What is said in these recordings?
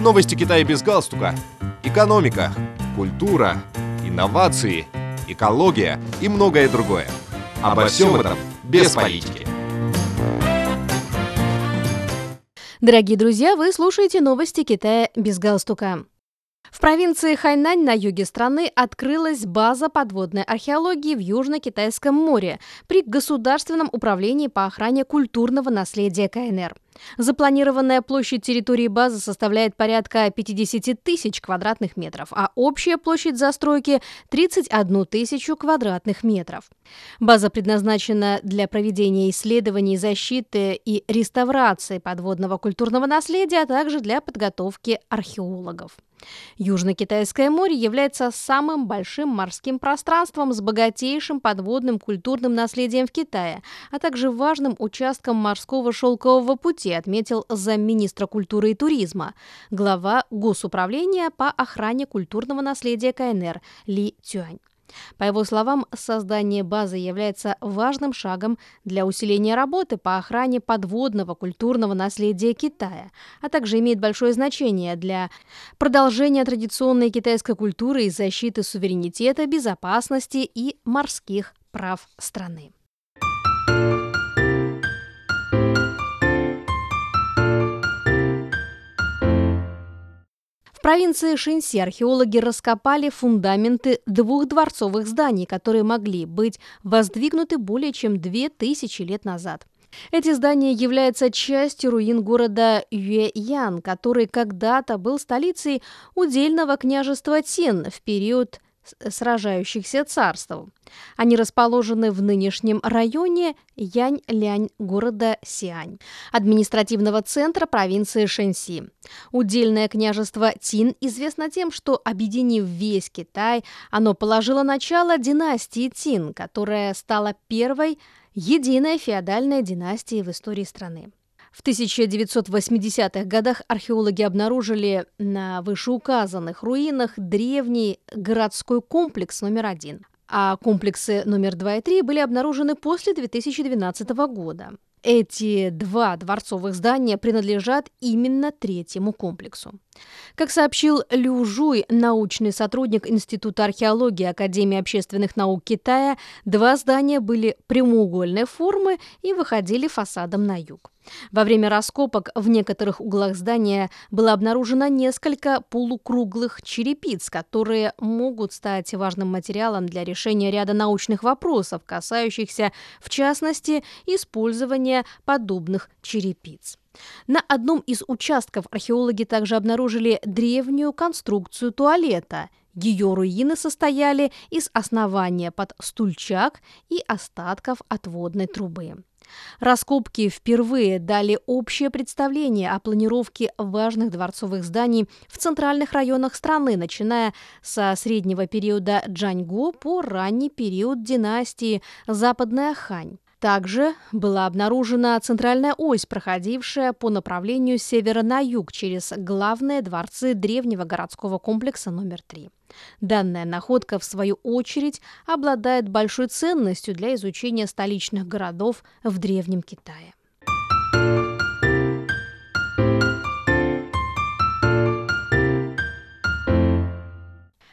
Новости Китая без галстука. Экономика, культура, инновации, экология и многое другое. Обо всем этом без политики. Дорогие друзья, вы слушаете новости Китая без галстука. В провинции Хайнань на юге страны открылась база подводной археологии в Южно-Китайском море при Государственном управлении по охране культурного наследия КНР. Запланированная площадь территории базы составляет порядка 50 тысяч квадратных метров, а общая площадь застройки – 31 тысячу квадратных метров. База предназначена для проведения исследований, защиты и реставрации подводного культурного наследия, а также для подготовки археологов. Южно-Китайское море является самым большим морским пространством с богатейшим подводным культурным наследием в Китае, а также важным участком морского шелкового пути, отметил замминистра культуры и туризма, глава Госуправления по охране культурного наследия КНР Ли Цюань. По его словам, создание базы является важным шагом для усиления работы по охране подводного культурного наследия Китая, а также имеет большое значение для продолжения традиционной китайской культуры и защиты суверенитета, безопасности и морских прав страны. Провинции Шинси археологи раскопали фундаменты двух дворцовых зданий, которые могли быть воздвигнуты более чем две тысячи лет назад. Эти здания являются частью руин города Юэян, который когда-то был столицей удельного княжества Тин в период сражающихся царств. Они расположены в нынешнем районе Янь-Лянь города Сиань, административного центра провинции Шэньси. Удельное княжество Тин известно тем, что, объединив весь Китай, оно положило начало династии Тин, которая стала первой единой феодальной династией в истории страны. В 1980-х годах археологи обнаружили на вышеуказанных руинах древний городской комплекс номер один, а комплексы номер два и три были обнаружены после 2012 года. Эти два дворцовых здания принадлежат именно третьему комплексу. Как сообщил Лю Жуй, научный сотрудник Института археологии Академии общественных наук Китая, два здания были прямоугольной формы и выходили фасадом на юг. Во время раскопок в некоторых углах здания было обнаружено несколько полукруглых черепиц, которые могут стать важным материалом для решения ряда научных вопросов, касающихся, в частности, использования подобных черепиц. На одном из участков археологи также обнаружили древнюю конструкцию туалета. Ее руины состояли из основания под стульчак и остатков отводной трубы. Раскопки впервые дали общее представление о планировке важных дворцовых зданий в центральных районах страны, начиная со среднего периода Джаньго по ранний период династии Западная Хань. Также была обнаружена центральная ось, проходившая по направлению севера на юг через главные дворцы древнего городского комплекса номер 3. Данная находка, в свою очередь, обладает большой ценностью для изучения столичных городов в Древнем Китае.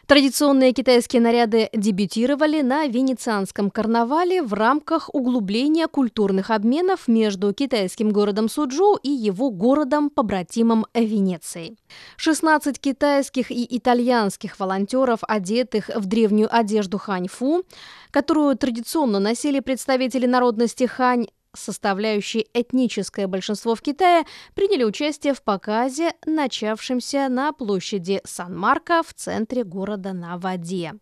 Традиционные китайские наряды дебютировали на Венецианском карнавале в рамках углубления культурных обменов между китайским городом Суджоу и его городом-побратимом Венецией. 16 китайских и итальянских волонтеров, одетых в древнюю одежду ханьфу, которую традиционно носили представители народности хань, составляющие этническое большинство в Китае, приняли участие в показе, начавшемся на площади Сан-Марко в центре города на воде.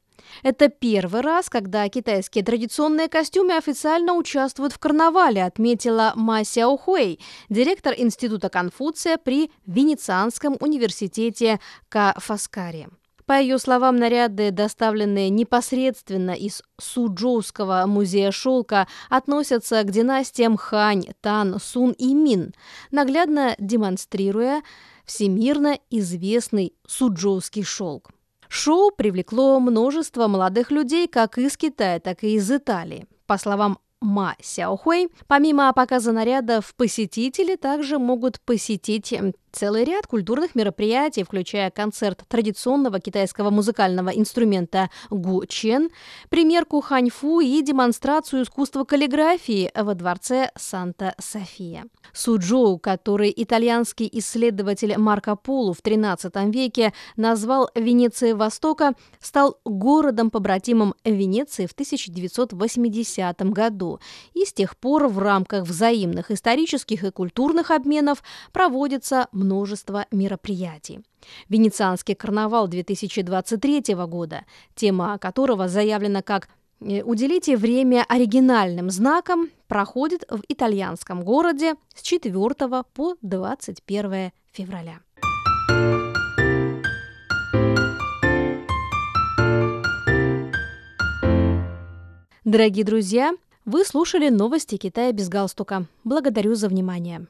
Это первый раз, когда китайские традиционные костюмы официально участвуют в карнавале, отметила Ма Сяохуэй, директор Института Конфуция при Венецианском университете Кафаскаре. По ее словам, наряды, доставленные непосредственно из Суджоуского музея шелка, относятся к династиям Хань, Тан, Сун и Мин, наглядно демонстрируя всемирно известный суджоуский шелк. Шоу привлекло множество молодых людей как из Китая, так и из Италии. По словам Ма Сяохуэй. Помимо показа нарядов, посетители также могут посетить целый ряд культурных мероприятий, включая концерт традиционного китайского музыкального инструмента гу чен, примерку ханьфу и демонстрацию искусства каллиграфии во дворце Санта-София. Суджоу, который итальянский исследователь Марко Поло в XIII веке назвал Венецией Востока, стал городом-побратимом Венеции в 1980 году. И с тех пор в рамках взаимных исторических и культурных обменов проводится множество мероприятий. Венецианский карнавал 2023 года, тема которого заявлена как Э, уделите время оригинальным знакам проходит в итальянском городе с 4 по 21 февраля. Дорогие друзья, вы слушали новости Китая без галстука. Благодарю за внимание.